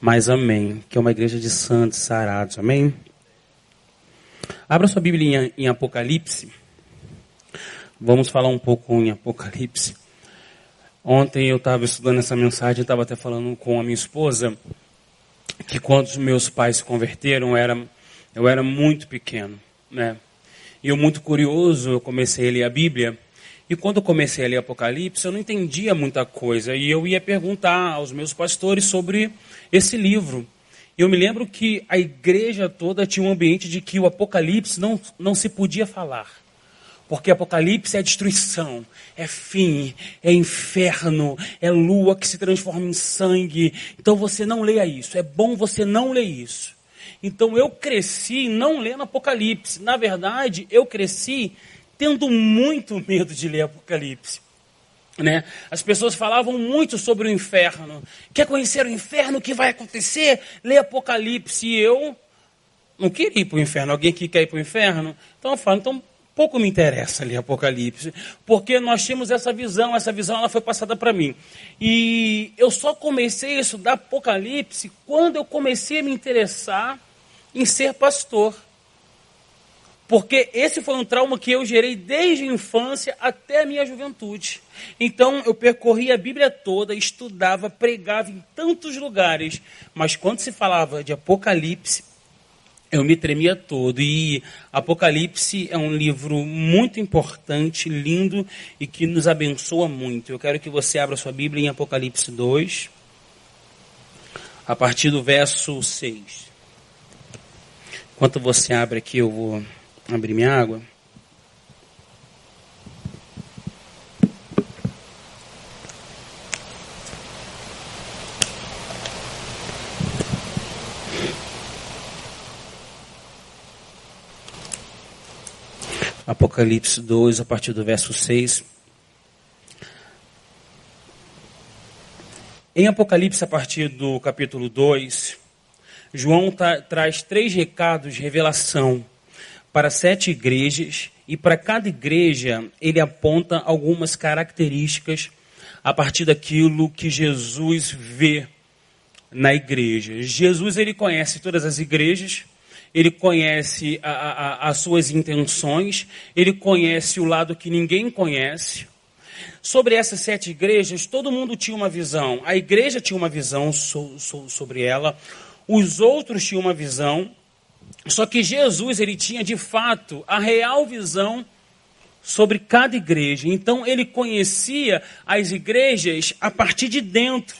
Mas amém. Que é uma igreja de santos sarados. Amém? Abra sua Bíblia em, em Apocalipse. Vamos falar um pouco em Apocalipse. Ontem eu estava estudando essa mensagem, estava até falando com a minha esposa que quando os meus pais se converteram, eu era, eu era muito pequeno, né? E eu muito curioso, eu comecei a ler a Bíblia e quando eu comecei a ler Apocalipse, eu não entendia muita coisa. E eu ia perguntar aos meus pastores sobre esse livro. Eu me lembro que a igreja toda tinha um ambiente de que o Apocalipse não, não se podia falar. Porque Apocalipse é destruição, é fim, é inferno, é lua que se transforma em sangue. Então você não leia isso. É bom você não ler isso. Então eu cresci não lendo Apocalipse. Na verdade, eu cresci tendo muito medo de ler Apocalipse. Né? As pessoas falavam muito sobre o inferno. Quer conhecer o inferno? O que vai acontecer? Lê Apocalipse. E eu não queria ir para o inferno. Alguém que quer ir para o inferno? Então eu falo, então pouco me interessa ler Apocalipse, porque nós tínhamos essa visão, essa visão ela foi passada para mim. E eu só comecei a estudar Apocalipse quando eu comecei a me interessar em ser pastor. Porque esse foi um trauma que eu gerei desde a infância até a minha juventude. Então eu percorri a Bíblia toda, estudava, pregava em tantos lugares, mas quando se falava de Apocalipse, eu me tremia todo. E Apocalipse é um livro muito importante, lindo e que nos abençoa muito. Eu quero que você abra sua Bíblia em Apocalipse 2, a partir do verso 6. Enquanto você abre aqui, eu vou abrir minha água. Apocalipse 2, a partir do verso 6. Em Apocalipse, a partir do capítulo 2, João tra traz três recados de revelação para sete igrejas e para cada igreja ele aponta algumas características a partir daquilo que Jesus vê na igreja. Jesus ele conhece todas as igrejas, ele conhece a, a, as suas intenções, ele conhece o lado que ninguém conhece. Sobre essas sete igrejas, todo mundo tinha uma visão. A igreja tinha uma visão so, so, sobre ela, os outros tinham uma visão, só que Jesus, ele tinha de fato a real visão sobre cada igreja. Então ele conhecia as igrejas a partir de dentro.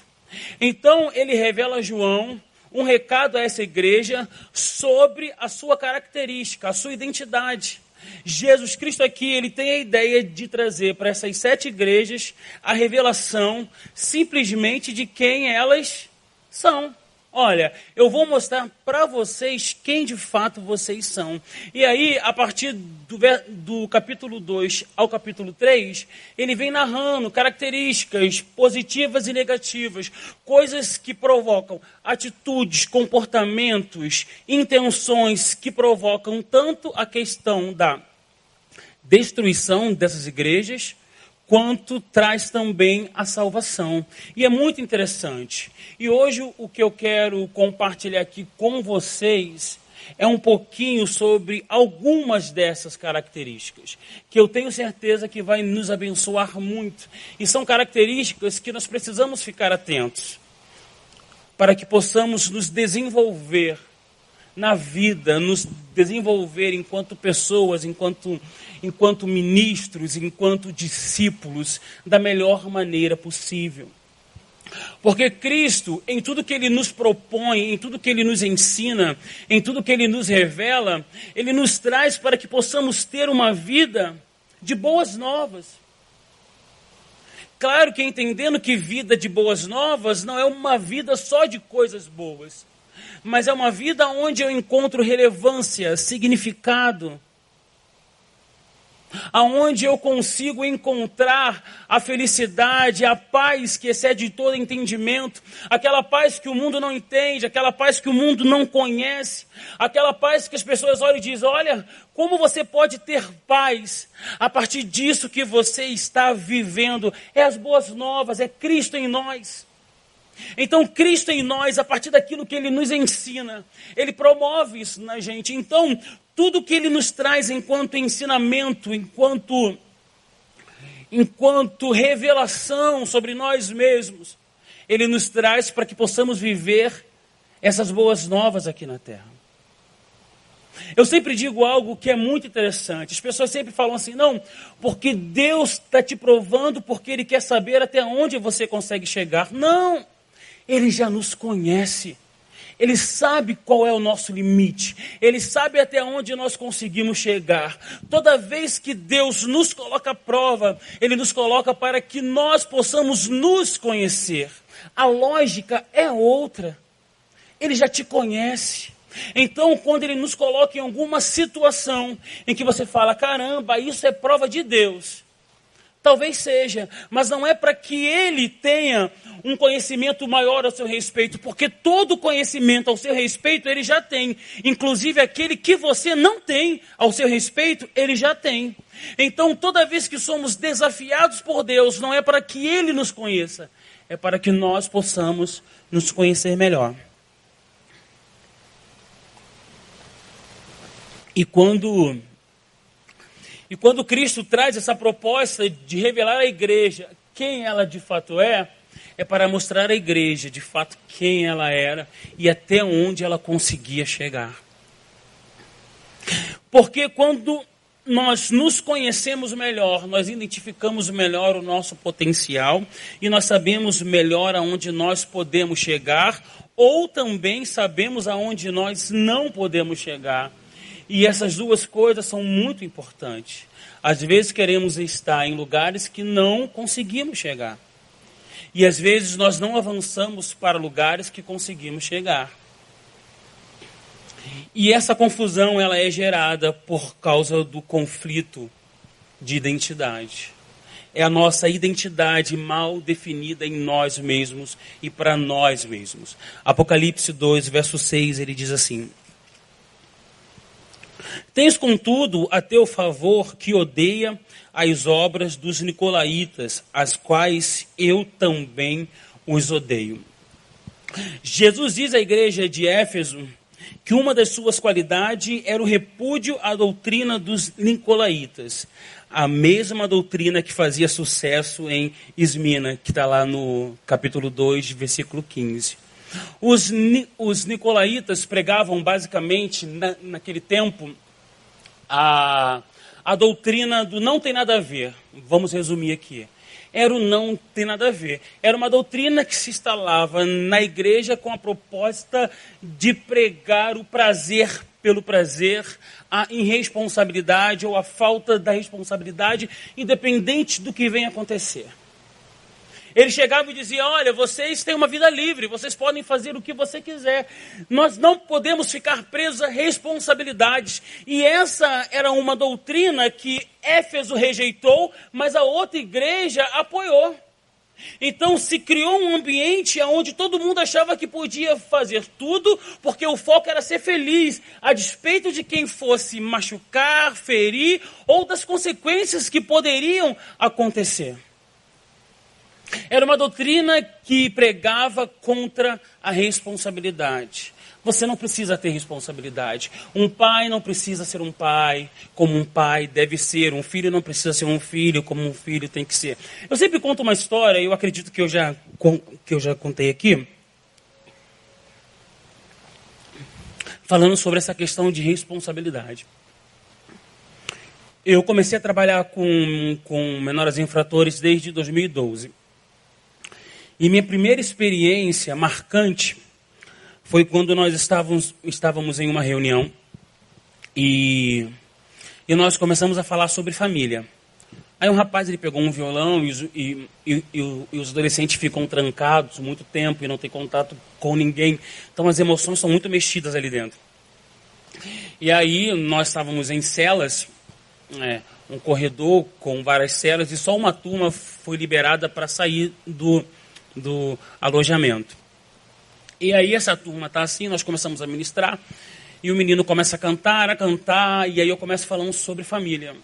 Então ele revela a João um recado a essa igreja sobre a sua característica, a sua identidade. Jesus Cristo aqui, ele tem a ideia de trazer para essas sete igrejas a revelação simplesmente de quem elas são. Olha, eu vou mostrar para vocês quem de fato vocês são. E aí, a partir do, do capítulo 2 ao capítulo 3, ele vem narrando características positivas e negativas, coisas que provocam atitudes, comportamentos, intenções que provocam tanto a questão da destruição dessas igrejas, quanto traz também a salvação. E é muito interessante. E hoje o que eu quero compartilhar aqui com vocês é um pouquinho sobre algumas dessas características, que eu tenho certeza que vai nos abençoar muito. E são características que nós precisamos ficar atentos, para que possamos nos desenvolver na vida, nos desenvolver enquanto pessoas, enquanto, enquanto ministros, enquanto discípulos, da melhor maneira possível. Porque Cristo, em tudo que Ele nos propõe, em tudo que Ele nos ensina, em tudo que Ele nos revela, Ele nos traz para que possamos ter uma vida de boas novas. Claro que entendendo que vida de boas novas não é uma vida só de coisas boas mas é uma vida onde eu encontro relevância, significado, aonde eu consigo encontrar a felicidade, a paz que excede todo entendimento, aquela paz que o mundo não entende, aquela paz que o mundo não conhece, aquela paz que as pessoas olham e dizem: olha, como você pode ter paz a partir disso que você está vivendo? É as boas novas, é Cristo em nós. Então, Cristo em nós, a partir daquilo que Ele nos ensina, Ele promove isso na gente. Então, tudo que Ele nos traz enquanto ensinamento, enquanto, enquanto revelação sobre nós mesmos, Ele nos traz para que possamos viver essas boas novas aqui na terra. Eu sempre digo algo que é muito interessante. As pessoas sempre falam assim, não, porque Deus está te provando, porque Ele quer saber até onde você consegue chegar. Não! Ele já nos conhece. Ele sabe qual é o nosso limite. Ele sabe até onde nós conseguimos chegar. Toda vez que Deus nos coloca à prova, Ele nos coloca para que nós possamos nos conhecer. A lógica é outra. Ele já te conhece. Então, quando Ele nos coloca em alguma situação em que você fala: caramba, isso é prova de Deus. Talvez seja, mas não é para que ele tenha um conhecimento maior ao seu respeito, porque todo conhecimento ao seu respeito ele já tem, inclusive aquele que você não tem ao seu respeito, ele já tem. Então, toda vez que somos desafiados por Deus, não é para que ele nos conheça, é para que nós possamos nos conhecer melhor. E quando e quando Cristo traz essa proposta de revelar à igreja quem ela de fato é, é para mostrar à igreja de fato quem ela era e até onde ela conseguia chegar. Porque quando nós nos conhecemos melhor, nós identificamos melhor o nosso potencial e nós sabemos melhor aonde nós podemos chegar, ou também sabemos aonde nós não podemos chegar. E essas duas coisas são muito importantes. Às vezes queremos estar em lugares que não conseguimos chegar. E às vezes nós não avançamos para lugares que conseguimos chegar. E essa confusão ela é gerada por causa do conflito de identidade. É a nossa identidade mal definida em nós mesmos e para nós mesmos. Apocalipse 2, verso 6, ele diz assim: Tens, contudo, a teu favor que odeia as obras dos nicolaítas, as quais eu também os odeio. Jesus diz à igreja de Éfeso que uma das suas qualidades era o repúdio à doutrina dos nicolaítas, a mesma doutrina que fazia sucesso em Ismina, que está lá no capítulo 2, versículo 15. Os, os nicolaítas pregavam basicamente, na, naquele tempo, a, a doutrina do não tem nada a ver. Vamos resumir aqui. Era o não tem nada a ver. Era uma doutrina que se instalava na igreja com a proposta de pregar o prazer pelo prazer, a irresponsabilidade ou a falta da responsabilidade, independente do que venha acontecer. Ele chegava e dizia: Olha, vocês têm uma vida livre, vocês podem fazer o que você quiser. Nós não podemos ficar presos a responsabilidades. E essa era uma doutrina que Éfeso rejeitou, mas a outra igreja apoiou. Então se criou um ambiente onde todo mundo achava que podia fazer tudo, porque o foco era ser feliz, a despeito de quem fosse machucar, ferir ou das consequências que poderiam acontecer. Era uma doutrina que pregava contra a responsabilidade. Você não precisa ter responsabilidade. Um pai não precisa ser um pai como um pai deve ser. Um filho não precisa ser um filho como um filho tem que ser. Eu sempre conto uma história, eu acredito que eu já, que eu já contei aqui, falando sobre essa questão de responsabilidade. Eu comecei a trabalhar com, com menores infratores desde 2012. E minha primeira experiência marcante foi quando nós estávamos, estávamos em uma reunião e, e nós começamos a falar sobre família. Aí um rapaz ele pegou um violão e, e, e, e, os adolescentes ficam trancados muito tempo e não tem contato com ninguém. Então as emoções são muito mexidas ali dentro. E aí nós estávamos em celas, é, um corredor com várias celas e só uma turma foi liberada para sair do, do alojamento. E aí essa turma está assim, nós começamos a ministrar, e o menino começa a cantar, a cantar, e aí eu começo falando sobre família.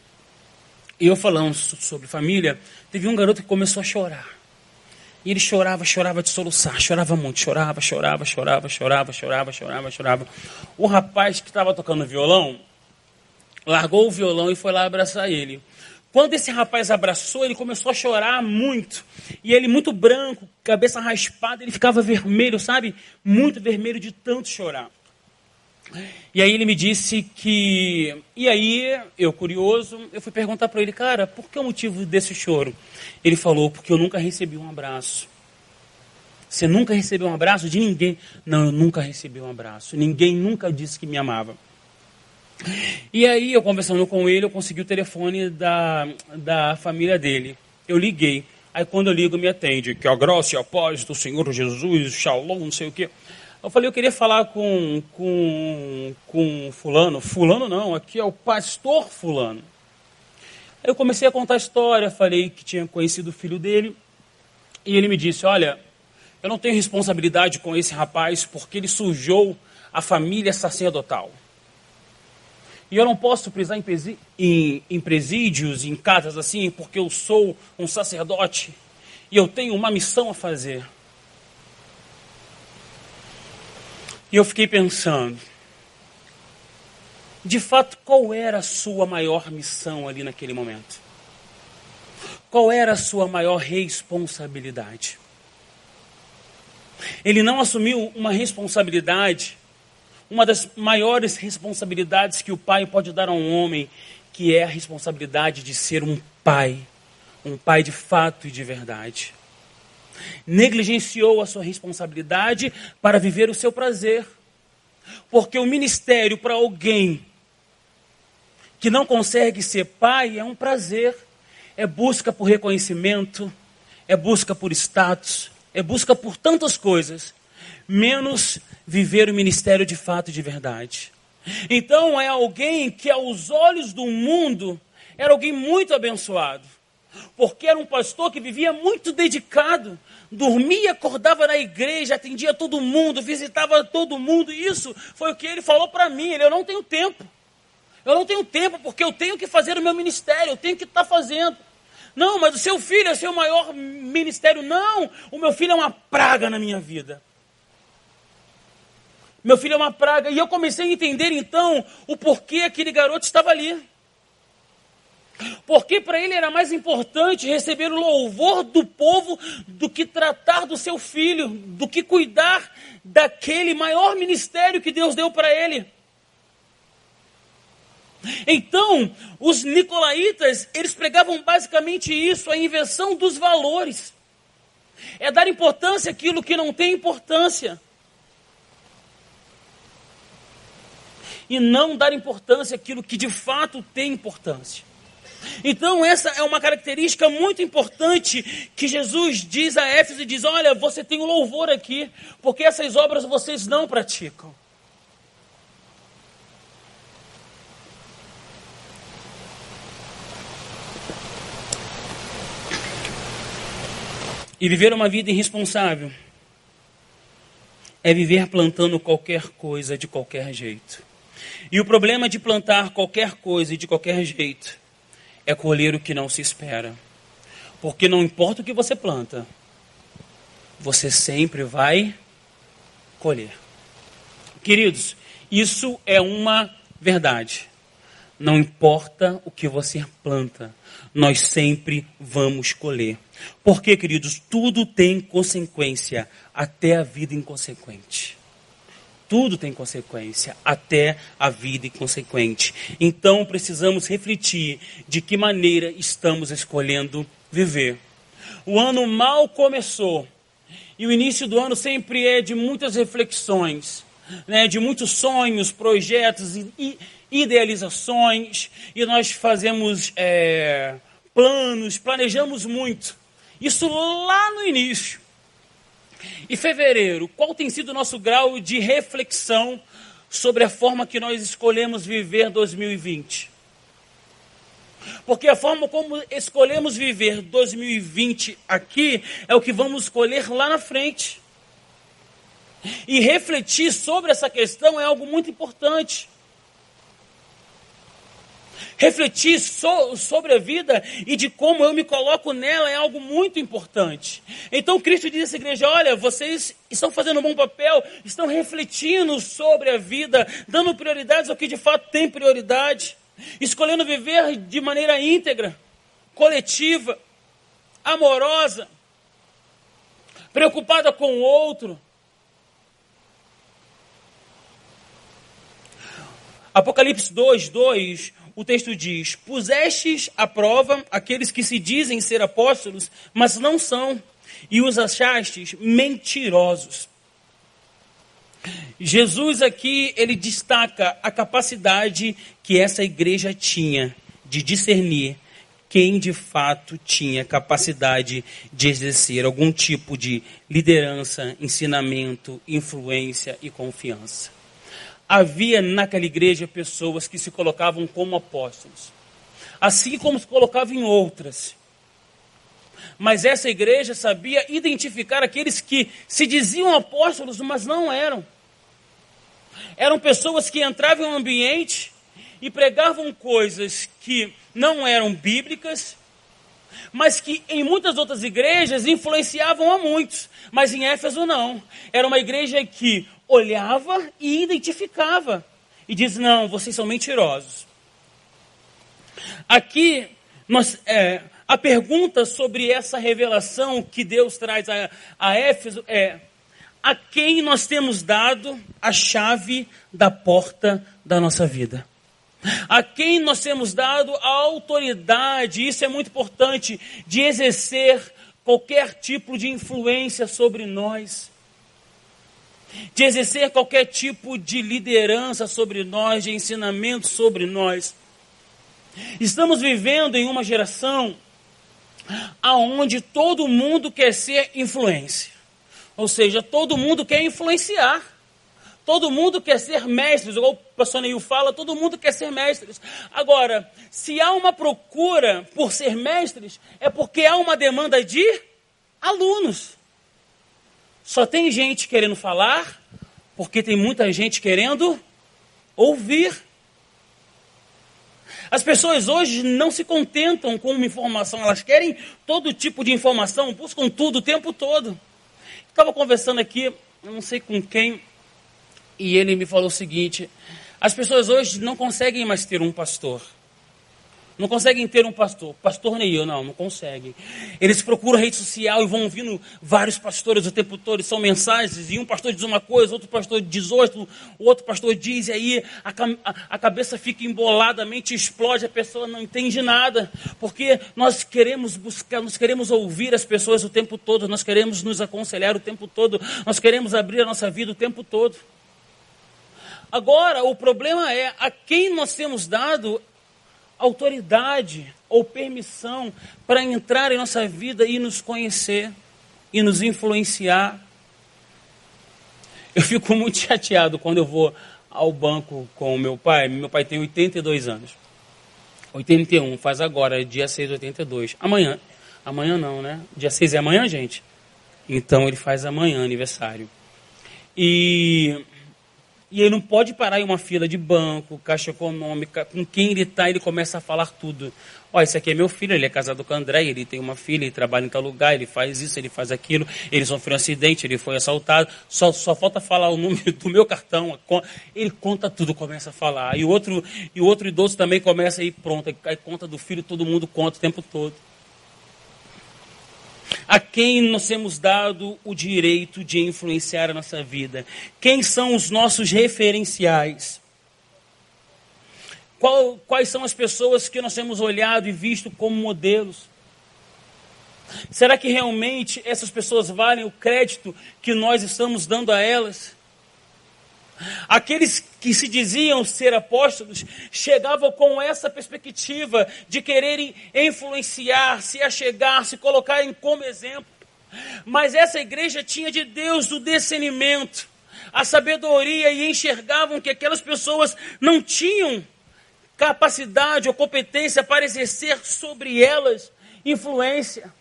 E eu falando sobre família, teve um garoto que começou a chorar. E ele chorava, chorava de soluçar, chorava muito, chorava, chorava, chorava, chorava, chorava, chorava, chorava. O rapaz que estava tocando violão largou o violão e foi lá abraçar ele. Quando esse rapaz abraçou, ele começou a chorar muito. E ele, muito branco, cabeça raspada, ele ficava vermelho, sabe? Muito vermelho de tanto chorar. E aí ele me disse que. E aí, eu curioso, eu fui perguntar para ele, cara, por que o motivo desse choro? Ele falou, porque eu nunca recebi um abraço. Você nunca recebeu um abraço de ninguém? Não, eu nunca recebi um abraço. Ninguém nunca disse que me amava. E aí, eu conversando com ele, eu consegui o telefone da, da família dele. Eu liguei. Aí, quando eu ligo, me atende. Que a graça e a paz do Senhor Jesus, shalom, não sei o quê. Eu falei, eu queria falar com, com, com fulano. Fulano não, aqui é o pastor fulano. Aí eu comecei a contar a história, falei que tinha conhecido o filho dele. E ele me disse, olha, eu não tenho responsabilidade com esse rapaz porque ele sujou a família sacerdotal. E eu não posso prisar em, em, em presídios, em casas assim, porque eu sou um sacerdote e eu tenho uma missão a fazer. E eu fiquei pensando, de fato, qual era a sua maior missão ali naquele momento? Qual era a sua maior responsabilidade? Ele não assumiu uma responsabilidade, uma das maiores responsabilidades que o pai pode dar a um homem, que é a responsabilidade de ser um pai, um pai de fato e de verdade negligenciou a sua responsabilidade para viver o seu prazer. Porque o ministério para alguém que não consegue ser pai é um prazer, é busca por reconhecimento, é busca por status, é busca por tantas coisas, menos viver o ministério de fato e de verdade. Então é alguém que aos olhos do mundo era alguém muito abençoado porque era um pastor que vivia muito dedicado, dormia, acordava na igreja, atendia todo mundo, visitava todo mundo. Isso foi o que ele falou para mim. Ele, eu não tenho tempo. Eu não tenho tempo porque eu tenho que fazer o meu ministério, eu tenho que estar tá fazendo. Não, mas o seu filho é seu maior ministério. Não, o meu filho é uma praga na minha vida. Meu filho é uma praga. E eu comecei a entender então o porquê aquele garoto estava ali. Porque para ele era mais importante receber o louvor do povo do que tratar do seu filho, do que cuidar daquele maior ministério que Deus deu para ele. Então, os nicolaítas, eles pregavam basicamente isso, a inversão dos valores. É dar importância àquilo que não tem importância. E não dar importância àquilo que de fato tem importância. Então, essa é uma característica muito importante que Jesus diz a Éfeso e diz: Olha, você tem louvor aqui, porque essas obras vocês não praticam. E viver uma vida irresponsável é viver plantando qualquer coisa de qualquer jeito. E o problema de plantar qualquer coisa de qualquer jeito é colher o que não se espera. Porque não importa o que você planta, você sempre vai colher. Queridos, isso é uma verdade. Não importa o que você planta, nós sempre vamos colher. Porque, queridos, tudo tem consequência, até a vida inconsequente. Tudo tem consequência, até a vida inconsequente. Então precisamos refletir de que maneira estamos escolhendo viver. O ano mal começou e o início do ano sempre é de muitas reflexões, né, de muitos sonhos, projetos e idealizações, e nós fazemos é, planos, planejamos muito. Isso lá no início. E fevereiro, qual tem sido o nosso grau de reflexão sobre a forma que nós escolhemos viver 2020? Porque a forma como escolhemos viver 2020 aqui é o que vamos escolher lá na frente. E refletir sobre essa questão é algo muito importante. Refletir so, sobre a vida e de como eu me coloco nela é algo muito importante. Então Cristo diz a essa igreja: olha, vocês estão fazendo um bom papel, estão refletindo sobre a vida, dando prioridades ao que de fato tem prioridade, escolhendo viver de maneira íntegra, coletiva, amorosa, preocupada com o outro. Apocalipse 2, 2 o texto diz: Pusestes à prova aqueles que se dizem ser apóstolos, mas não são, e os achastes mentirosos. Jesus aqui, ele destaca a capacidade que essa igreja tinha de discernir quem de fato tinha capacidade de exercer algum tipo de liderança, ensinamento, influência e confiança havia naquela igreja pessoas que se colocavam como apóstolos, assim como se colocavam em outras. Mas essa igreja sabia identificar aqueles que se diziam apóstolos, mas não eram. Eram pessoas que entravam em um ambiente e pregavam coisas que não eram bíblicas, mas que em muitas outras igrejas influenciavam a muitos, mas em Éfeso não. Era uma igreja que olhava e identificava. E diz: não, vocês são mentirosos. Aqui, nós, é, a pergunta sobre essa revelação que Deus traz a, a Éfeso é: a quem nós temos dado a chave da porta da nossa vida? A quem nós temos dado a autoridade, isso é muito importante, de exercer qualquer tipo de influência sobre nós de exercer qualquer tipo de liderança sobre nós, de ensinamento sobre nós. Estamos vivendo em uma geração aonde todo mundo quer ser influência. Ou seja, todo mundo quer influenciar. Todo mundo quer ser mestres, igual o pastor Neil fala, todo mundo quer ser mestres. Agora, se há uma procura por ser mestres, é porque há uma demanda de alunos. Só tem gente querendo falar, porque tem muita gente querendo ouvir. As pessoas hoje não se contentam com uma informação, elas querem todo tipo de informação, buscam tudo o tempo todo. Estava conversando aqui, não sei com quem, e ele me falou o seguinte: as pessoas hoje não conseguem mais ter um pastor. Não conseguem ter um pastor. Pastor Neil, não, não conseguem. Eles procuram rede social e vão ouvindo vários pastores o tempo todo. São mensagens, e um pastor diz uma coisa, outro pastor diz outra, o outro pastor diz, e aí a, a, a cabeça fica embolada, a mente explode, a pessoa não entende nada. Porque nós queremos buscar, nós queremos ouvir as pessoas o tempo todo, nós queremos nos aconselhar o tempo todo, nós queremos abrir a nossa vida o tempo todo. Agora, o problema é a quem nós temos dado autoridade ou permissão para entrar em nossa vida e nos conhecer e nos influenciar. Eu fico muito chateado quando eu vou ao banco com meu pai. Meu pai tem 82 anos. 81, faz agora, dia 6, 82. Amanhã. Amanhã não, né? Dia 6 é amanhã, gente? Então ele faz amanhã aniversário. E e ele não pode parar em uma fila de banco, caixa econômica, com quem ele está, ele começa a falar tudo. Ó, esse aqui é meu filho, ele é casado com a André, ele tem uma filha, ele trabalha em tal lugar, ele faz isso, ele faz aquilo, ele sofreu um acidente, ele foi assaltado, só, só falta falar o número do meu cartão, ele conta tudo, começa a falar. E o outro, e o outro idoso também começa ir pronto, aí conta do filho, todo mundo conta o tempo todo a quem nós temos dado o direito de influenciar a nossa vida? Quem são os nossos referenciais? Qual, quais são as pessoas que nós temos olhado e visto como modelos? Será que realmente essas pessoas valem o crédito que nós estamos dando a elas? Aqueles que se diziam ser apóstolos chegavam com essa perspectiva de quererem influenciar, se achegar, se colocarem como exemplo. Mas essa igreja tinha de Deus o discernimento, a sabedoria e enxergavam que aquelas pessoas não tinham capacidade ou competência para exercer sobre elas influência.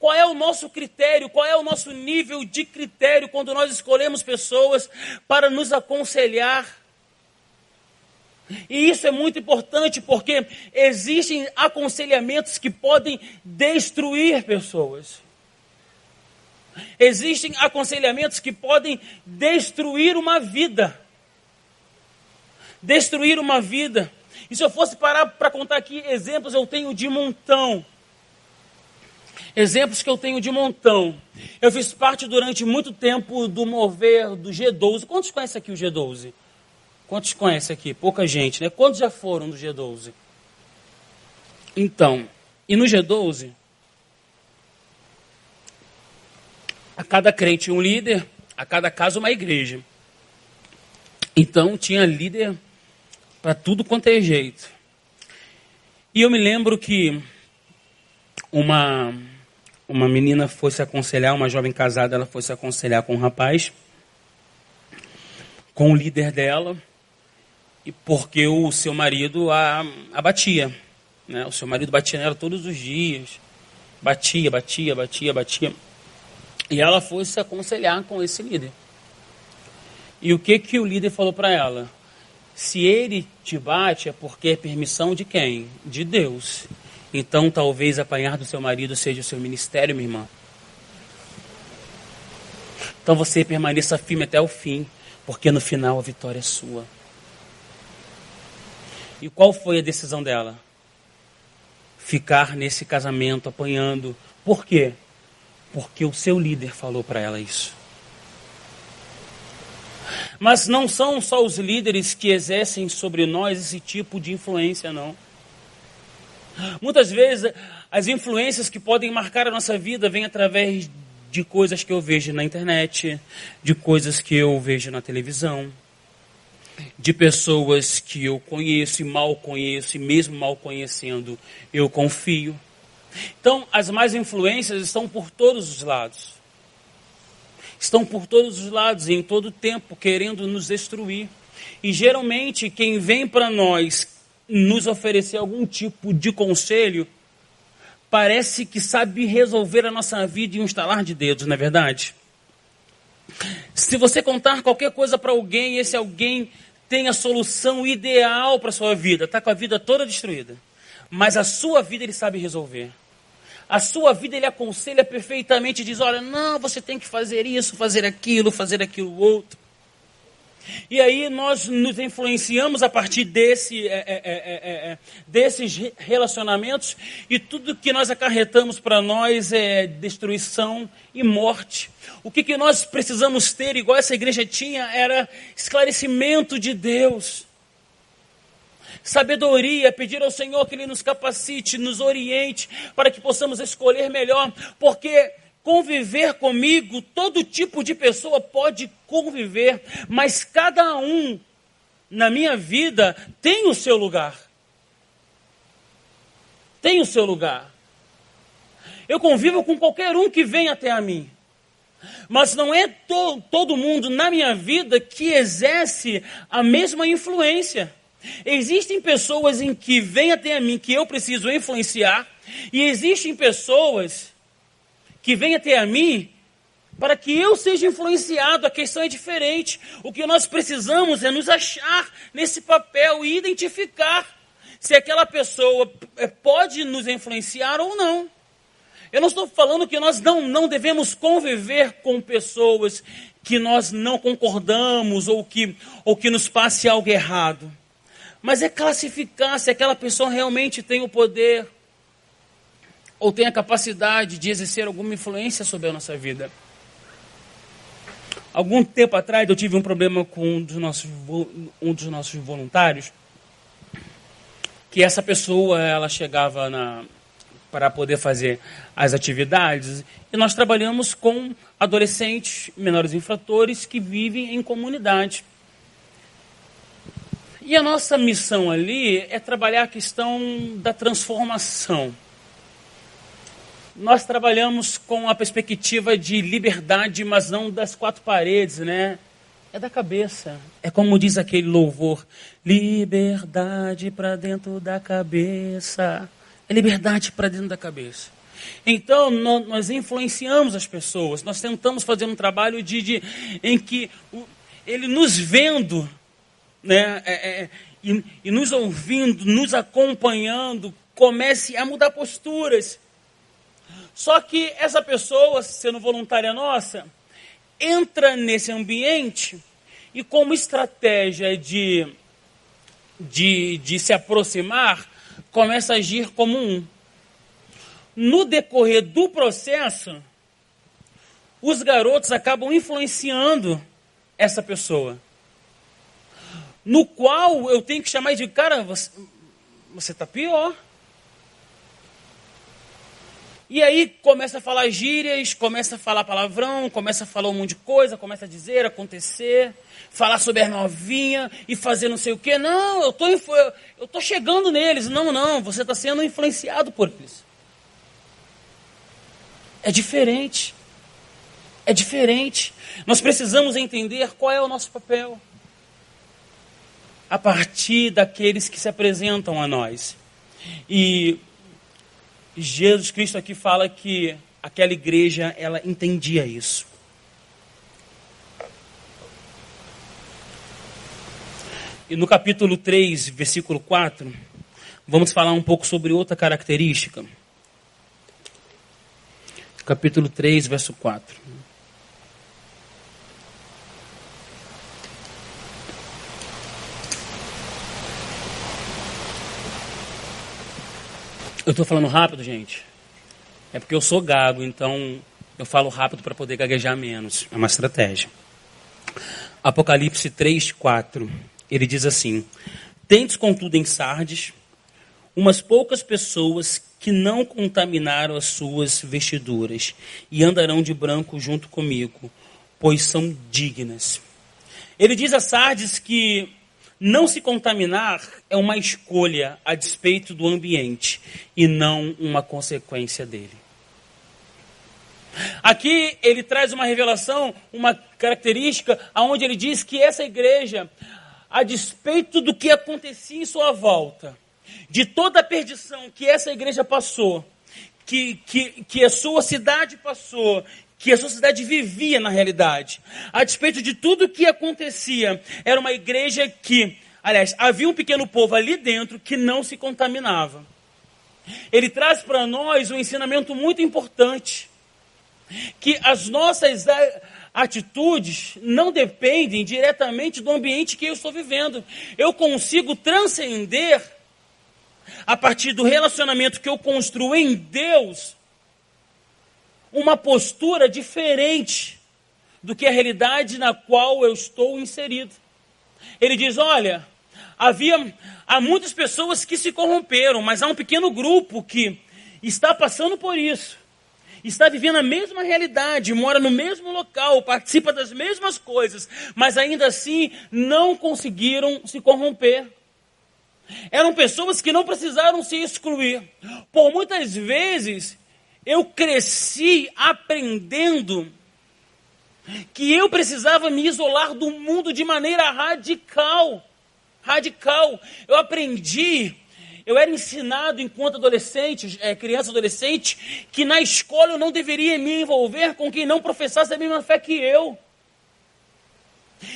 Qual é o nosso critério? Qual é o nosso nível de critério quando nós escolhemos pessoas para nos aconselhar? E isso é muito importante porque existem aconselhamentos que podem destruir pessoas. Existem aconselhamentos que podem destruir uma vida. Destruir uma vida. E se eu fosse parar para contar aqui exemplos, eu tenho de montão. Exemplos que eu tenho de montão. Eu fiz parte durante muito tempo do mover do G12. Quantos conhecem aqui o G12? Quantos conhecem aqui? Pouca gente, né? Quantos já foram do G12? Então, e no G12, a cada crente um líder, a cada casa uma igreja. Então tinha líder para tudo quanto é jeito. E eu me lembro que uma uma menina fosse aconselhar, uma jovem casada, ela fosse aconselhar com um rapaz, com o líder dela, e porque o seu marido a, a batia. Né? O seu marido batia nela todos os dias. Batia, batia, batia, batia. E ela foi se aconselhar com esse líder. E o que, que o líder falou para ela? Se ele te bate, é porque é permissão de quem? De Deus. Então, talvez apanhar do seu marido seja o seu ministério, minha irmã. Então, você permaneça firme até o fim, porque no final a vitória é sua. E qual foi a decisão dela? Ficar nesse casamento apanhando. Por quê? Porque o seu líder falou para ela isso. Mas não são só os líderes que exercem sobre nós esse tipo de influência, não. Muitas vezes as influências que podem marcar a nossa vida vêm através de coisas que eu vejo na internet, de coisas que eu vejo na televisão, de pessoas que eu conheço e mal conheço, e mesmo mal conhecendo, eu confio. Então, as más influências estão por todos os lados. Estão por todos os lados e em todo o tempo querendo nos destruir. E geralmente quem vem para nós nos oferecer algum tipo de conselho, parece que sabe resolver a nossa vida em um estalar de dedos, não é verdade? Se você contar qualquer coisa para alguém, esse alguém tem a solução ideal para a sua vida, está com a vida toda destruída. Mas a sua vida ele sabe resolver. A sua vida ele aconselha perfeitamente, diz: olha, não, você tem que fazer isso, fazer aquilo, fazer aquilo outro. E aí nós nos influenciamos a partir desse, é, é, é, é desses relacionamentos e tudo que nós acarretamos para nós é destruição e morte. O que, que nós precisamos ter, igual essa igreja tinha, era esclarecimento de Deus. Sabedoria, pedir ao Senhor que Ele nos capacite, nos oriente, para que possamos escolher melhor, porque conviver comigo, todo tipo de pessoa pode conviver, mas cada um na minha vida tem o seu lugar. Tem o seu lugar. Eu convivo com qualquer um que vem até a mim. Mas não é to todo mundo na minha vida que exerce a mesma influência. Existem pessoas em que vêm até mim que eu preciso influenciar, e existem pessoas que venha até a mim para que eu seja influenciado. A questão é diferente. O que nós precisamos é nos achar nesse papel e identificar se aquela pessoa é, pode nos influenciar ou não. Eu não estou falando que nós não, não devemos conviver com pessoas que nós não concordamos ou que, ou que nos passe algo errado. Mas é classificar se aquela pessoa realmente tem o poder ou tem a capacidade de exercer alguma influência sobre a nossa vida. Algum tempo atrás eu tive um problema com um dos nossos, um dos nossos voluntários, que essa pessoa ela chegava na, para poder fazer as atividades e nós trabalhamos com adolescentes, menores infratores que vivem em comunidade. E a nossa missão ali é trabalhar a questão da transformação nós trabalhamos com a perspectiva de liberdade, mas não das quatro paredes, né? É da cabeça. É como diz aquele louvor: liberdade para dentro da cabeça. É liberdade para dentro da cabeça. Então, nós influenciamos as pessoas, nós tentamos fazer um trabalho de, de em que ele nos vendo né, é, é, e, e nos ouvindo, nos acompanhando, comece a mudar posturas. Só que essa pessoa, sendo voluntária nossa, entra nesse ambiente e como estratégia de, de, de se aproximar, começa a agir como um. No decorrer do processo, os garotos acabam influenciando essa pessoa. No qual eu tenho que chamar de cara, você está pior. E aí começa a falar gírias, começa a falar palavrão, começa a falar um monte de coisa, começa a dizer, acontecer, falar sobre a novinha e fazer não sei o quê. Não, eu tô, eu tô chegando neles. Não, não, você está sendo influenciado por isso. É diferente. É diferente. Nós precisamos entender qual é o nosso papel a partir daqueles que se apresentam a nós. E Jesus Cristo aqui fala que aquela igreja, ela entendia isso. E no capítulo 3, versículo 4, vamos falar um pouco sobre outra característica. Capítulo 3, verso 4. Eu estou falando rápido, gente. É porque eu sou gago, então eu falo rápido para poder gaguejar menos. É uma estratégia. Apocalipse 3, 4. Ele diz assim: Tendes contudo em Sardes umas poucas pessoas que não contaminaram as suas vestiduras e andarão de branco junto comigo, pois são dignas. Ele diz a Sardes que não se contaminar é uma escolha a despeito do ambiente e não uma consequência dele. Aqui ele traz uma revelação, uma característica, aonde ele diz que essa igreja, a despeito do que acontecia em sua volta, de toda a perdição que essa igreja passou, que, que, que a sua cidade passou, que a sociedade vivia na realidade. A despeito de tudo que acontecia, era uma igreja que, aliás, havia um pequeno povo ali dentro que não se contaminava. Ele traz para nós um ensinamento muito importante, que as nossas atitudes não dependem diretamente do ambiente que eu estou vivendo. Eu consigo transcender a partir do relacionamento que eu construo em Deus uma postura diferente do que a realidade na qual eu estou inserido. Ele diz: olha, havia há muitas pessoas que se corromperam, mas há um pequeno grupo que está passando por isso. Está vivendo a mesma realidade, mora no mesmo local, participa das mesmas coisas, mas ainda assim não conseguiram se corromper. Eram pessoas que não precisaram se excluir. Por muitas vezes eu cresci aprendendo que eu precisava me isolar do mundo de maneira radical. Radical. Eu aprendi, eu era ensinado enquanto adolescente, é, criança adolescente, que na escola eu não deveria me envolver com quem não professasse a mesma fé que eu.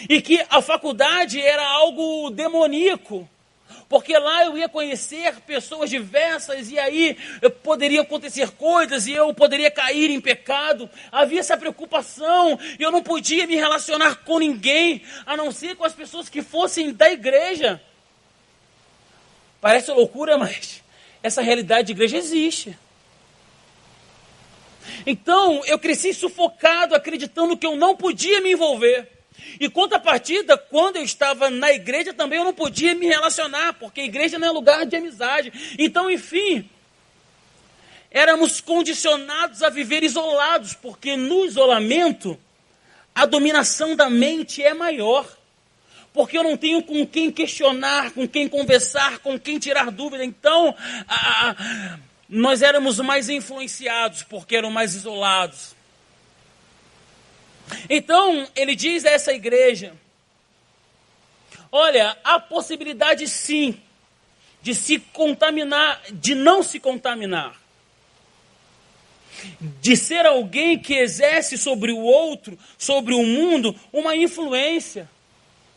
E que a faculdade era algo demoníaco porque lá eu ia conhecer pessoas diversas e aí poderia acontecer coisas e eu poderia cair em pecado. Havia essa preocupação, eu não podia me relacionar com ninguém, a não ser com as pessoas que fossem da igreja. Parece loucura, mas essa realidade de igreja existe. Então, eu cresci sufocado, acreditando que eu não podia me envolver. E contrapartida, quando eu estava na igreja também eu não podia me relacionar, porque a igreja não é lugar de amizade. Então, enfim, éramos condicionados a viver isolados, porque no isolamento a dominação da mente é maior. Porque eu não tenho com quem questionar, com quem conversar, com quem tirar dúvida. Então, a, a, nós éramos mais influenciados, porque eram mais isolados. Então, ele diz a essa igreja: olha, há possibilidade sim de se contaminar, de não se contaminar. De ser alguém que exerce sobre o outro, sobre o mundo, uma influência,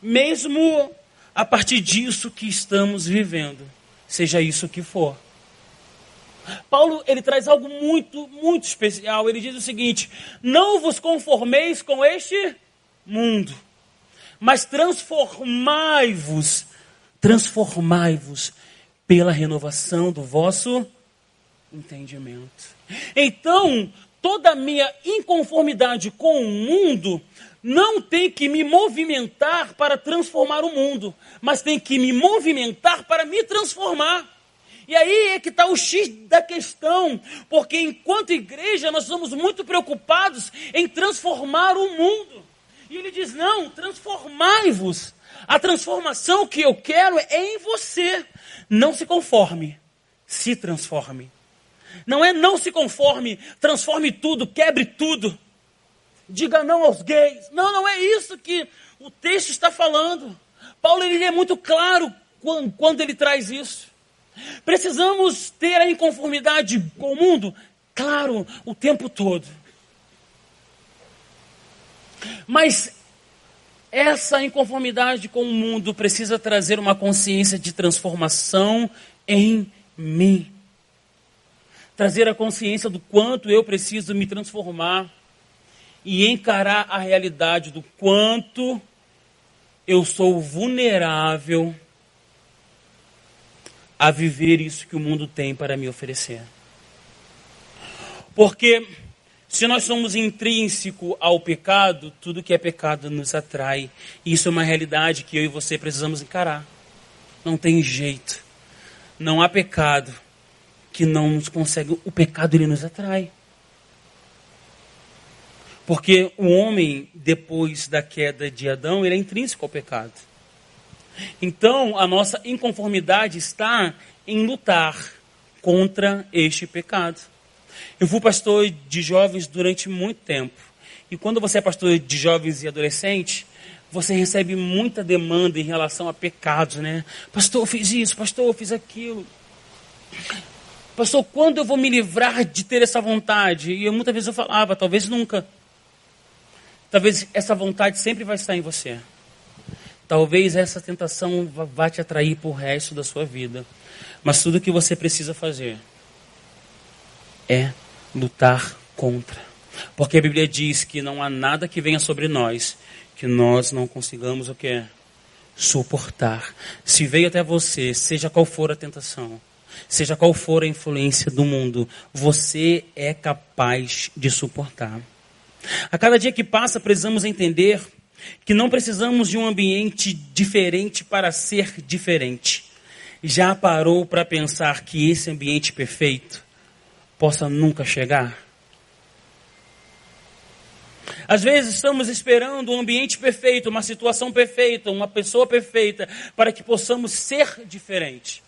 mesmo a partir disso que estamos vivendo, seja isso que for. Paulo ele traz algo muito, muito especial. Ele diz o seguinte: Não vos conformeis com este mundo, mas transformai-vos, transformai-vos pela renovação do vosso entendimento. Então, toda a minha inconformidade com o mundo não tem que me movimentar para transformar o mundo, mas tem que me movimentar para me transformar. E aí é que está o X da questão, porque enquanto igreja nós somos muito preocupados em transformar o mundo. E ele diz: não, transformai-vos. A transformação que eu quero é em você. Não se conforme, se transforme. Não é não se conforme, transforme tudo, quebre tudo. Diga não aos gays. Não, não é isso que o texto está falando. Paulo ele é muito claro quando, ele traz isso. Precisamos ter a inconformidade com o mundo? Claro, o tempo todo. Mas essa inconformidade com o mundo precisa trazer uma consciência de transformação em mim. Trazer a consciência do quanto eu preciso me transformar e encarar a realidade do quanto eu sou vulnerável a viver isso que o mundo tem para me oferecer. Porque se nós somos intrínseco ao pecado, tudo que é pecado nos atrai. Isso é uma realidade que eu e você precisamos encarar. Não tem jeito. Não há pecado que não nos consegue. O pecado ele nos atrai. Porque o homem, depois da queda de Adão, ele é intrínseco ao pecado. Então, a nossa inconformidade está em lutar contra este pecado. Eu fui pastor de jovens durante muito tempo. E quando você é pastor de jovens e adolescentes, você recebe muita demanda em relação a pecados, né? Pastor, eu fiz isso, pastor, eu fiz aquilo. Pastor, quando eu vou me livrar de ter essa vontade? E eu, muitas vezes eu falava, talvez nunca. Talvez essa vontade sempre vai estar em você. Talvez essa tentação vá te atrair para o resto da sua vida. Mas tudo que você precisa fazer é lutar contra. Porque a Bíblia diz que não há nada que venha sobre nós que nós não consigamos o que suportar. Se veio até você, seja qual for a tentação, seja qual for a influência do mundo, você é capaz de suportar. A cada dia que passa, precisamos entender que não precisamos de um ambiente diferente para ser diferente. Já parou para pensar que esse ambiente perfeito possa nunca chegar? Às vezes estamos esperando um ambiente perfeito, uma situação perfeita, uma pessoa perfeita, para que possamos ser diferente.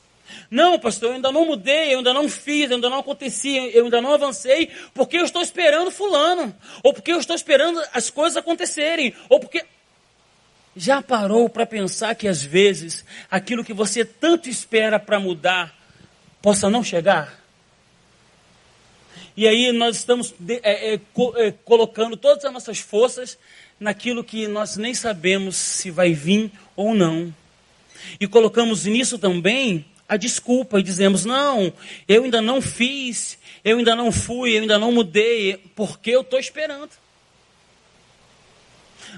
Não, pastor, eu ainda não mudei, eu ainda não fiz, eu ainda não aconteci, eu ainda não avancei, porque eu estou esperando fulano, ou porque eu estou esperando as coisas acontecerem, ou porque já parou para pensar que às vezes aquilo que você tanto espera para mudar possa não chegar? E aí nós estamos é, é, é, colocando todas as nossas forças naquilo que nós nem sabemos se vai vir ou não. E colocamos nisso também a desculpa e dizemos: não, eu ainda não fiz, eu ainda não fui, eu ainda não mudei, porque eu estou esperando.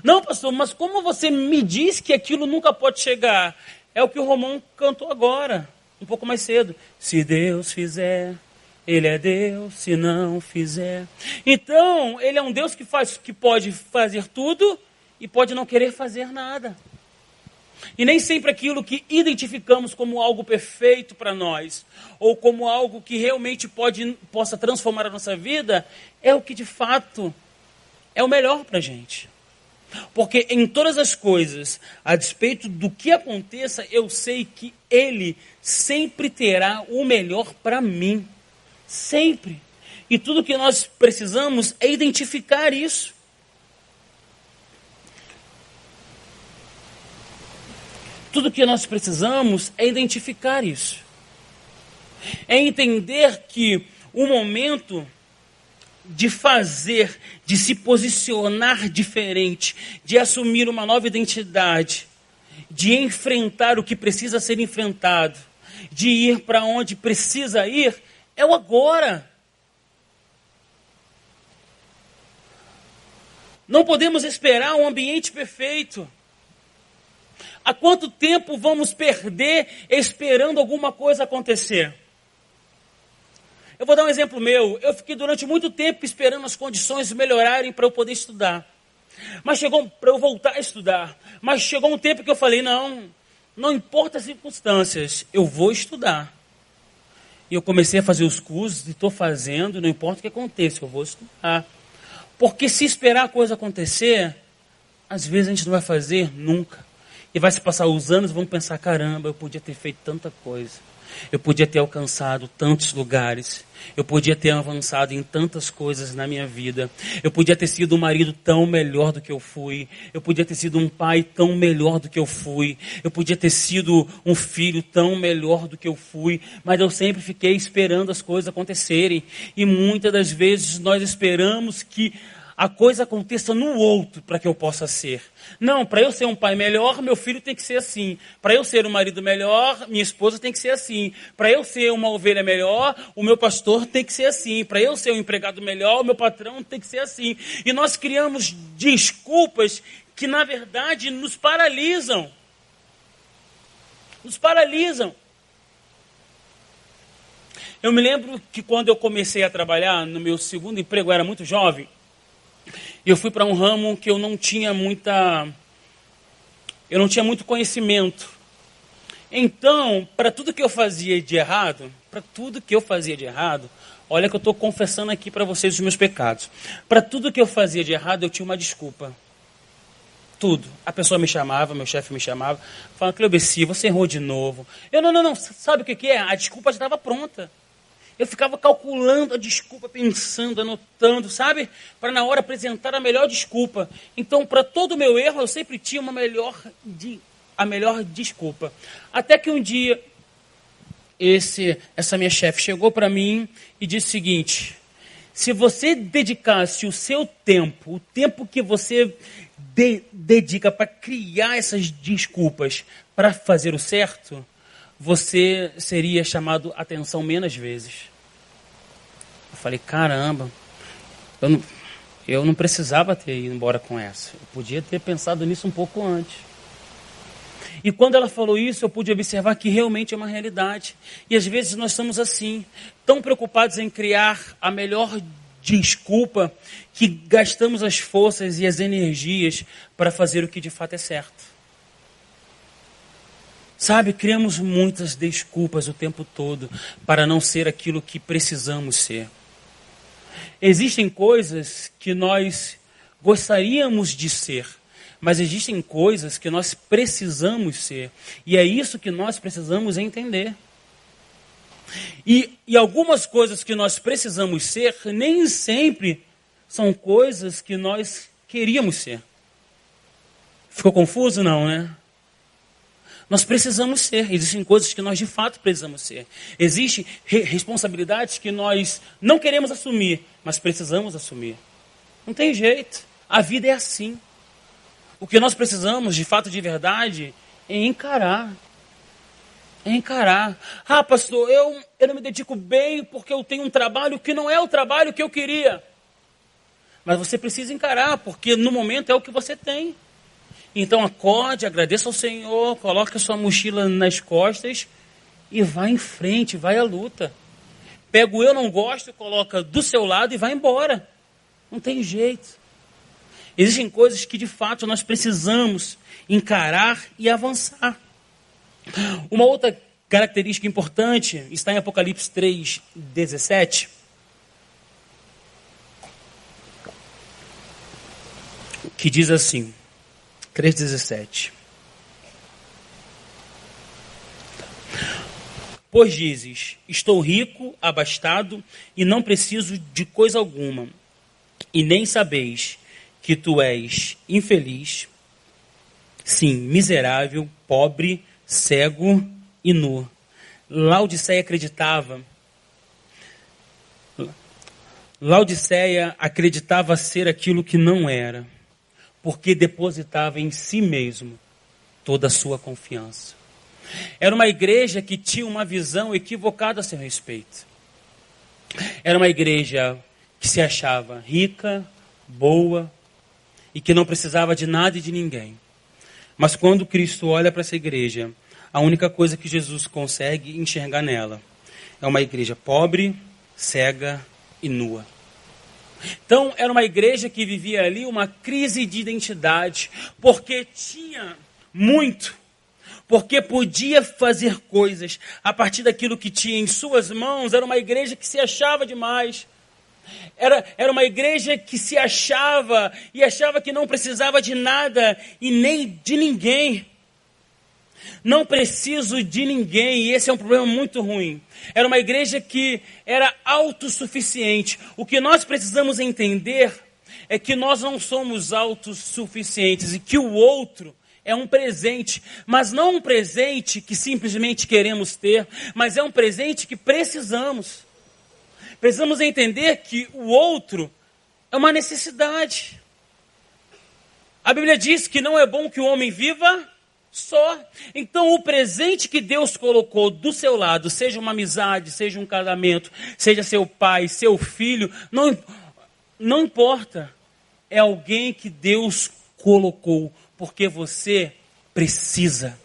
Não, pastor, mas como você me diz que aquilo nunca pode chegar? É o que o Romão cantou agora, um pouco mais cedo. Se Deus fizer, ele é Deus, se não fizer. Então, ele é um Deus que faz que pode fazer tudo e pode não querer fazer nada. E nem sempre aquilo que identificamos como algo perfeito para nós, ou como algo que realmente pode, possa transformar a nossa vida, é o que de fato é o melhor para a gente. Porque em todas as coisas, a despeito do que aconteça, eu sei que Ele sempre terá o melhor para mim. Sempre. E tudo que nós precisamos é identificar isso. Tudo que nós precisamos é identificar isso. É entender que o momento de fazer, de se posicionar diferente, de assumir uma nova identidade, de enfrentar o que precisa ser enfrentado, de ir para onde precisa ir, é o agora. Não podemos esperar um ambiente perfeito. Há quanto tempo vamos perder esperando alguma coisa acontecer? Eu vou dar um exemplo meu. Eu fiquei durante muito tempo esperando as condições melhorarem para eu poder estudar. Mas chegou para eu voltar a estudar. Mas chegou um tempo que eu falei: não, não importa as circunstâncias, eu vou estudar. E eu comecei a fazer os cursos e estou fazendo, não importa o que aconteça, eu vou estudar. Porque se esperar a coisa acontecer, às vezes a gente não vai fazer nunca. E vai se passar os anos vamos pensar: caramba, eu podia ter feito tanta coisa. Eu podia ter alcançado tantos lugares. Eu podia ter avançado em tantas coisas na minha vida. Eu podia ter sido um marido tão melhor do que eu fui. Eu podia ter sido um pai tão melhor do que eu fui. Eu podia ter sido um filho tão melhor do que eu fui. Mas eu sempre fiquei esperando as coisas acontecerem. E muitas das vezes nós esperamos que a coisa aconteça no outro para que eu possa ser. Não, para eu ser um pai melhor, meu filho tem que ser assim. Para eu ser um marido melhor, minha esposa tem que ser assim. Para eu ser uma ovelha melhor, o meu pastor tem que ser assim. Para eu ser um empregado melhor, o meu patrão tem que ser assim. E nós criamos desculpas que, na verdade, nos paralisam. Nos paralisam. Eu me lembro que quando eu comecei a trabalhar no meu segundo emprego, eu era muito jovem. E eu fui para um ramo que eu não tinha muita. Eu não tinha muito conhecimento. Então, para tudo que eu fazia de errado, para tudo que eu fazia de errado, olha que eu estou confessando aqui para vocês os meus pecados. Para tudo que eu fazia de errado, eu tinha uma desculpa. Tudo. A pessoa me chamava, meu chefe me chamava, falando, Cleobeci, você errou de novo. Eu, não, não, não, sabe o que, que é? A desculpa já estava pronta. Eu ficava calculando a desculpa, pensando, anotando, sabe? Para na hora apresentar a melhor desculpa. Então, para todo o meu erro, eu sempre tinha uma melhor de, a melhor desculpa. Até que um dia, esse, essa minha chefe chegou para mim e disse o seguinte: se você dedicasse o seu tempo, o tempo que você de, dedica para criar essas desculpas para fazer o certo, você seria chamado atenção menos vezes. Eu falei, caramba, eu não, eu não precisava ter ido embora com essa. Eu podia ter pensado nisso um pouco antes. E quando ela falou isso, eu pude observar que realmente é uma realidade. E às vezes nós estamos assim, tão preocupados em criar a melhor desculpa, que gastamos as forças e as energias para fazer o que de fato é certo. Sabe, criamos muitas desculpas o tempo todo para não ser aquilo que precisamos ser. Existem coisas que nós gostaríamos de ser, mas existem coisas que nós precisamos ser. E é isso que nós precisamos entender. E, e algumas coisas que nós precisamos ser, nem sempre são coisas que nós queríamos ser. Ficou confuso? Não, né? Nós precisamos ser. Existem coisas que nós de fato precisamos ser. Existem re responsabilidades que nós não queremos assumir, mas precisamos assumir. Não tem jeito. A vida é assim. O que nós precisamos, de fato, de verdade, é encarar. É encarar. Ah, pastor, eu, eu não me dedico bem porque eu tenho um trabalho que não é o trabalho que eu queria. Mas você precisa encarar, porque no momento é o que você tem. Então acorde, agradeça ao Senhor, coloque a sua mochila nas costas e vá em frente, vai à luta. Pega o eu não gosto, coloca do seu lado e vai embora. Não tem jeito. Existem coisas que de fato nós precisamos encarar e avançar. Uma outra característica importante está em Apocalipse 3, 17. Que diz assim: 3,17. Pois dizes: Estou rico, abastado e não preciso de coisa alguma, e nem sabeis que tu és infeliz, sim, miserável, pobre, cego e nu. Laodiceia acreditava. Laodiceia acreditava ser aquilo que não era porque depositava em si mesmo toda a sua confiança. Era uma igreja que tinha uma visão equivocada a seu respeito. Era uma igreja que se achava rica, boa e que não precisava de nada e de ninguém. Mas quando Cristo olha para essa igreja, a única coisa que Jesus consegue enxergar nela é uma igreja pobre, cega e nua. Então, era uma igreja que vivia ali uma crise de identidade, porque tinha muito, porque podia fazer coisas a partir daquilo que tinha em suas mãos. Era uma igreja que se achava demais. Era, era uma igreja que se achava e achava que não precisava de nada e nem de ninguém. Não preciso de ninguém, e esse é um problema muito ruim. Era uma igreja que era autossuficiente. O que nós precisamos entender é que nós não somos autossuficientes e que o outro é um presente, mas não um presente que simplesmente queremos ter, mas é um presente que precisamos. Precisamos entender que o outro é uma necessidade. A Bíblia diz que não é bom que o homem viva só. Então, o presente que Deus colocou do seu lado, seja uma amizade, seja um casamento, seja seu pai, seu filho, não, não importa. É alguém que Deus colocou, porque você precisa.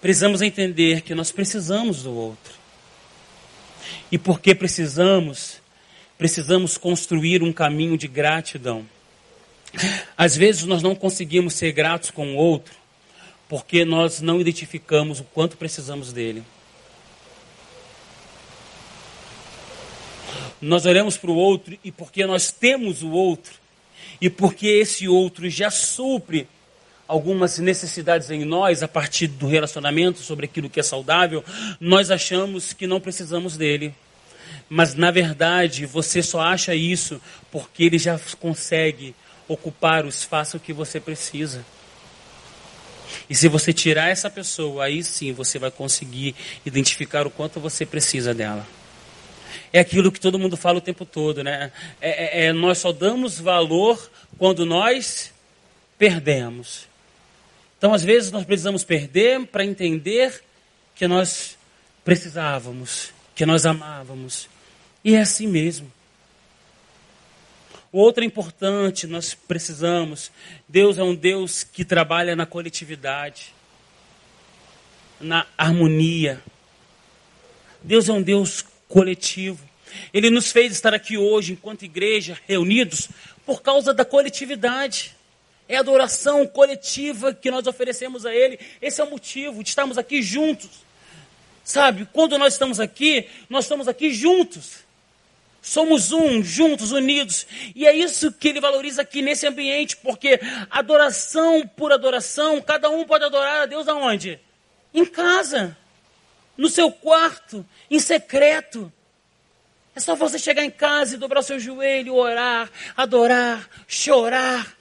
Precisamos entender que nós precisamos do outro. E porque precisamos, precisamos construir um caminho de gratidão. Às vezes nós não conseguimos ser gratos com o outro porque nós não identificamos o quanto precisamos dele. Nós olhamos para o outro e porque nós temos o outro e porque esse outro já supre algumas necessidades em nós a partir do relacionamento sobre aquilo que é saudável, nós achamos que não precisamos dele. Mas na verdade, você só acha isso porque ele já consegue ocupar o espaço que você precisa. E se você tirar essa pessoa, aí sim você vai conseguir identificar o quanto você precisa dela. É aquilo que todo mundo fala o tempo todo, né? É, é, é nós só damos valor quando nós perdemos. Então, às vezes, nós precisamos perder para entender que nós precisávamos, que nós amávamos. E é assim mesmo. Outra importante, nós precisamos. Deus é um Deus que trabalha na coletividade, na harmonia. Deus é um Deus coletivo. Ele nos fez estar aqui hoje, enquanto igreja, reunidos, por causa da coletividade. É a adoração coletiva que nós oferecemos a Ele. Esse é o motivo de estarmos aqui juntos. Sabe, quando nós estamos aqui, nós estamos aqui juntos. Somos um, juntos, unidos. E é isso que ele valoriza aqui nesse ambiente, porque adoração por adoração, cada um pode adorar a Deus aonde? Em casa, no seu quarto, em secreto. É só você chegar em casa e dobrar o seu joelho, orar, adorar, chorar.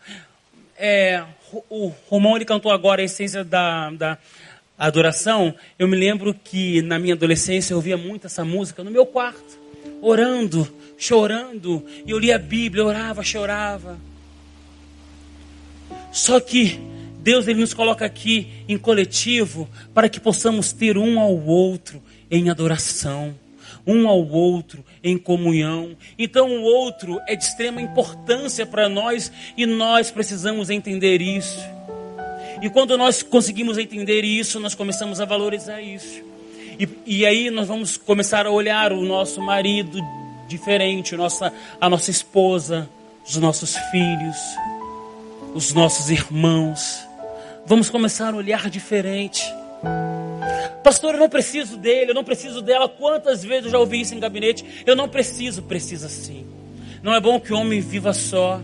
É, o Romão ele cantou agora a essência da, da adoração. Eu me lembro que na minha adolescência eu ouvia muito essa música no meu quarto orando, chorando, e eu lia a Bíblia, orava, chorava. Só que Deus ele nos coloca aqui em coletivo para que possamos ter um ao outro em adoração, um ao outro em comunhão. Então o outro é de extrema importância para nós e nós precisamos entender isso. E quando nós conseguimos entender isso, nós começamos a valorizar isso. E, e aí nós vamos começar a olhar o nosso marido diferente, a nossa, a nossa esposa, os nossos filhos, os nossos irmãos. Vamos começar a olhar diferente. Pastor, eu não preciso dele, eu não preciso dela. Quantas vezes eu já ouvi isso em gabinete? Eu não preciso, precisa sim. Não é bom que o homem viva só.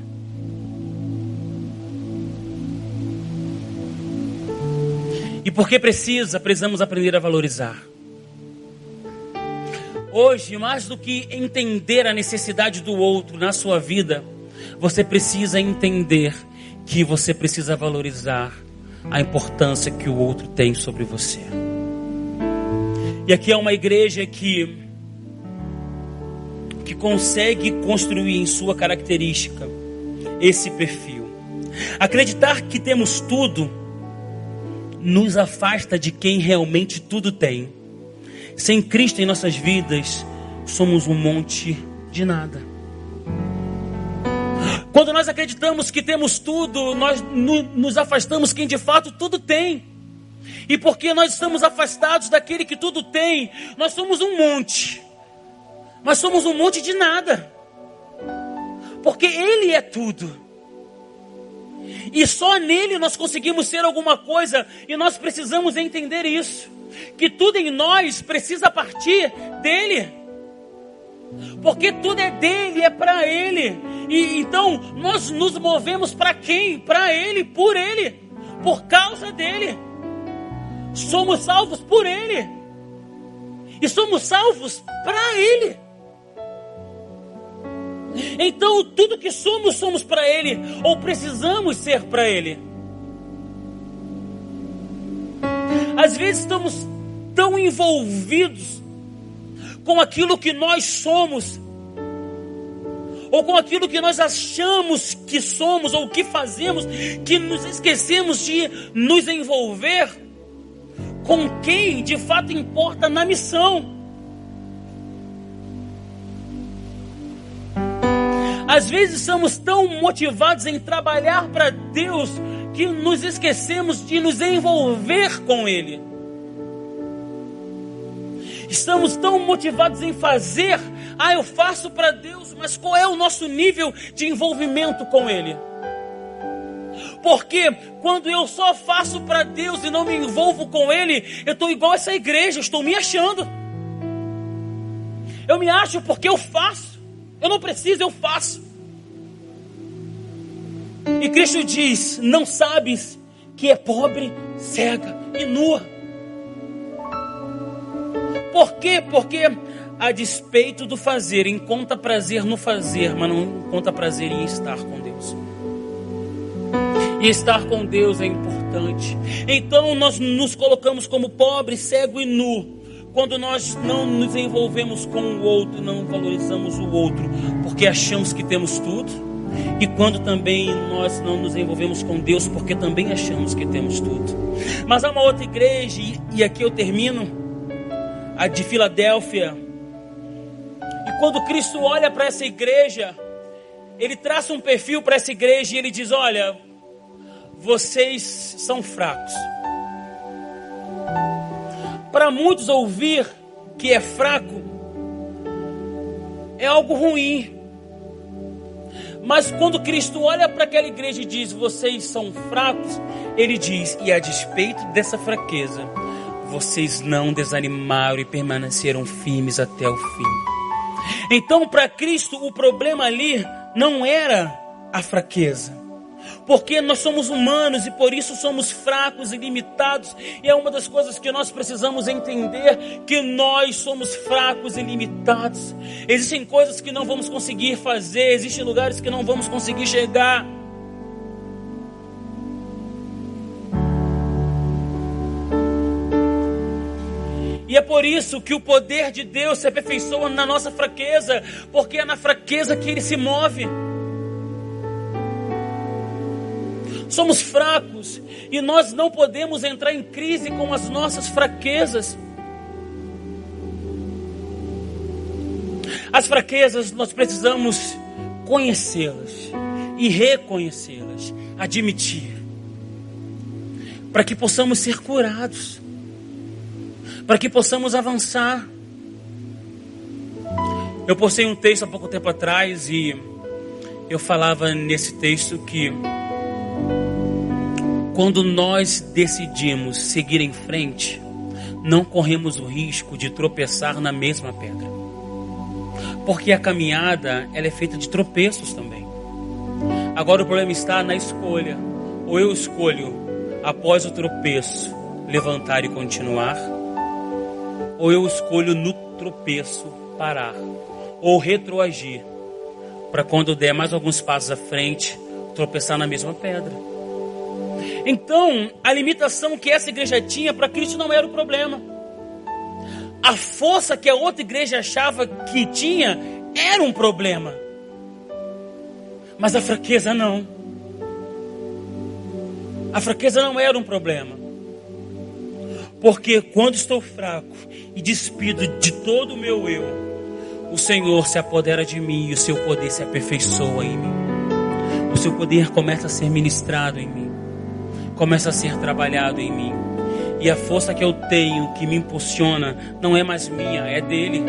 E porque precisa, precisamos aprender a valorizar. Hoje, mais do que entender a necessidade do outro na sua vida, você precisa entender que você precisa valorizar a importância que o outro tem sobre você. E aqui é uma igreja que que consegue construir em sua característica esse perfil. Acreditar que temos tudo nos afasta de quem realmente tudo tem. Sem Cristo em nossas vidas, somos um monte de nada. Quando nós acreditamos que temos tudo, nós nos afastamos quem de fato tudo tem. E porque nós estamos afastados daquele que tudo tem, nós somos um monte. Mas somos um monte de nada. Porque Ele é tudo. E só nele nós conseguimos ser alguma coisa, e nós precisamos entender isso. Que tudo em nós precisa partir dele. Porque tudo é dele, é para ele. E então nós nos movemos para quem? Para ele, por ele, por causa dele. Somos salvos por ele. E somos salvos para ele. Então, tudo que somos, somos para Ele, ou precisamos ser para Ele. Às vezes estamos tão envolvidos com aquilo que nós somos, ou com aquilo que nós achamos que somos, ou que fazemos, que nos esquecemos de nos envolver com quem de fato importa na missão. Às vezes somos tão motivados em trabalhar para Deus que nos esquecemos de nos envolver com Ele. Estamos tão motivados em fazer, ah, eu faço para Deus, mas qual é o nosso nível de envolvimento com Ele? Porque quando eu só faço para Deus e não me envolvo com Ele, eu estou igual essa igreja, estou me achando. Eu me acho porque eu faço. Eu não preciso, eu faço. E Cristo diz: Não sabes que é pobre, cega e nua. Por quê? Porque a despeito do fazer, encontra prazer no fazer, mas não encontra prazer em estar com Deus. E estar com Deus é importante. Então nós nos colocamos como pobre, cego e nu quando nós não nos envolvemos com o outro, não valorizamos o outro, porque achamos que temos tudo. E quando também nós não nos envolvemos com Deus, porque também achamos que temos tudo. Mas há uma outra igreja, e aqui eu termino, a de Filadélfia. E quando Cristo olha para essa igreja, ele traça um perfil para essa igreja e ele diz: Olha, vocês são fracos para muitos, ouvir que é fraco é algo ruim. Mas quando Cristo olha para aquela igreja e diz: Vocês são fracos, ele diz: E a despeito dessa fraqueza, vocês não desanimaram e permaneceram firmes até o fim. Então, para Cristo, o problema ali não era a fraqueza, porque nós somos humanos e por isso somos fracos e limitados, e é uma das coisas que nós precisamos entender: que nós somos fracos e limitados. Existem coisas que não vamos conseguir fazer, existem lugares que não vamos conseguir chegar. E é por isso que o poder de Deus se aperfeiçoa na nossa fraqueza, porque é na fraqueza que ele se move. Somos fracos e nós não podemos entrar em crise com as nossas fraquezas. As fraquezas nós precisamos conhecê-las e reconhecê-las, admitir, para que possamos ser curados, para que possamos avançar. Eu postei um texto há pouco tempo atrás e eu falava nesse texto que quando nós decidimos seguir em frente, não corremos o risco de tropeçar na mesma pedra. Porque a caminhada ela é feita de tropeços também. Agora o problema está na escolha. Ou eu escolho, após o tropeço, levantar e continuar, ou eu escolho no tropeço parar, ou retroagir, para quando der mais alguns passos à frente, tropeçar na mesma pedra. Então, a limitação que essa igreja tinha para Cristo não era o problema. A força que a outra igreja achava que tinha era um problema. Mas a fraqueza não. A fraqueza não era um problema. Porque quando estou fraco e despido de todo o meu eu, o Senhor se apodera de mim e o seu poder se aperfeiçoa em mim. O seu poder começa a ser ministrado em mim, começa a ser trabalhado em mim. E a força que eu tenho, que me impulsiona, não é mais minha, é dele.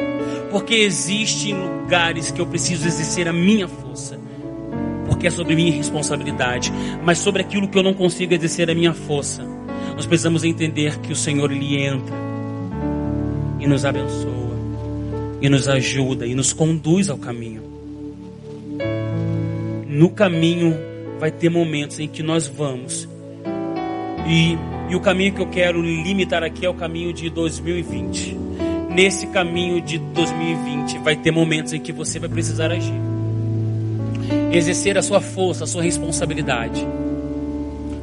Porque existem lugares que eu preciso exercer a minha força. Porque é sobre minha responsabilidade. Mas sobre aquilo que eu não consigo exercer a minha força, nós precisamos entender que o Senhor ele entra e nos abençoa, e nos ajuda, e nos conduz ao caminho. No caminho vai ter momentos em que nós vamos e e o caminho que eu quero limitar aqui é o caminho de 2020. Nesse caminho de 2020 vai ter momentos em que você vai precisar agir. Exercer a sua força, a sua responsabilidade.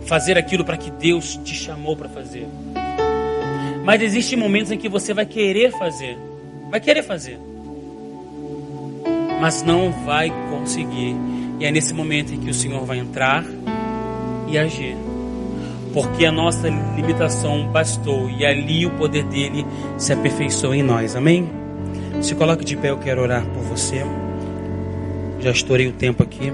Fazer aquilo para que Deus te chamou para fazer. Mas existem momentos em que você vai querer fazer. Vai querer fazer. Mas não vai conseguir. E é nesse momento em que o Senhor vai entrar e agir porque a nossa limitação bastou e ali o poder dele se aperfeiçoou em nós. Amém? Se coloque de pé, eu quero orar por você. Já estourei o tempo aqui.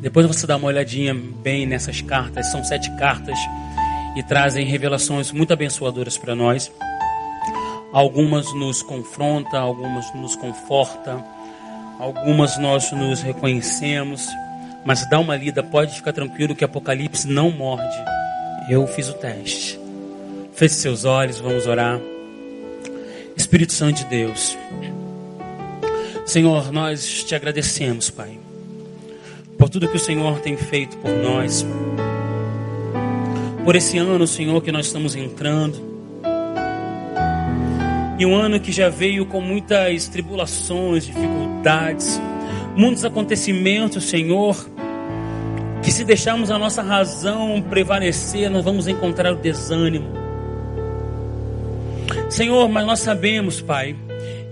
Depois você dá uma olhadinha bem nessas cartas, são sete cartas e trazem revelações muito abençoadoras para nós. Algumas nos confrontam, algumas nos confortam, algumas nós nos reconhecemos, mas dá uma lida, pode ficar tranquilo que Apocalipse não morde. Eu fiz o teste. Feche seus olhos, vamos orar. Espírito Santo de Deus, Senhor, nós te agradecemos, Pai, por tudo que o Senhor tem feito por nós por esse ano, Senhor, que nós estamos entrando. E um ano que já veio com muitas tribulações, dificuldades, muitos acontecimentos, Senhor, que se deixarmos a nossa razão prevalecer, nós vamos encontrar o desânimo. Senhor, mas nós sabemos, Pai,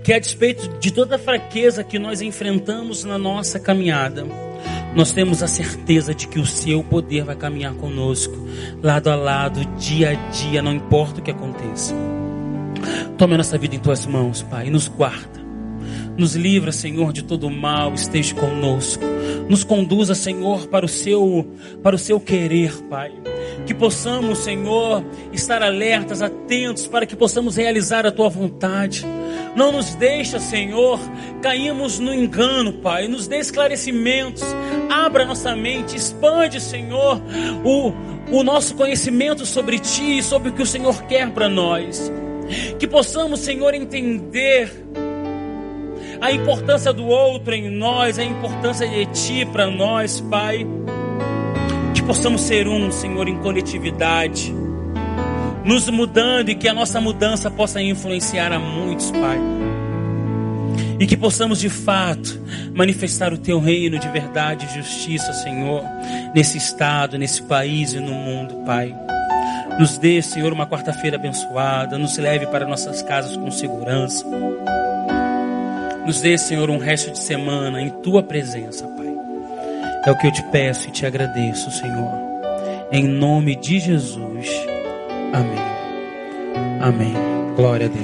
que a despeito de toda a fraqueza que nós enfrentamos na nossa caminhada, nós temos a certeza de que o seu poder vai caminhar conosco, lado a lado, dia a dia, não importa o que aconteça. Tome a nossa vida em tuas mãos, Pai, e nos guarda. Nos livra, Senhor, de todo mal, esteja conosco. Nos conduza, Senhor, para o seu para o seu querer, Pai. Que possamos, Senhor, estar alertas, atentos para que possamos realizar a tua vontade. Não nos deixa, Senhor, caímos no engano, Pai. Nos dê esclarecimentos. Abra nossa mente, expande, Senhor, o, o nosso conhecimento sobre Ti e sobre o que o Senhor quer para nós. Que possamos, Senhor, entender a importância do outro em nós, a importância de Ti para nós, Pai. Que possamos ser um, Senhor, em coletividade nos mudando e que a nossa mudança possa influenciar a muitos, Pai. E que possamos de fato manifestar o Teu reino de verdade e justiça, Senhor, nesse estado, nesse país e no mundo, Pai. Nos dê, Senhor, uma quarta-feira abençoada, nos leve para nossas casas com segurança. Nos dê, Senhor, um resto de semana em Tua presença, Pai. É o que eu te peço e te agradeço, Senhor. Em nome de Jesus. Amém. Amém. Glória a Deus.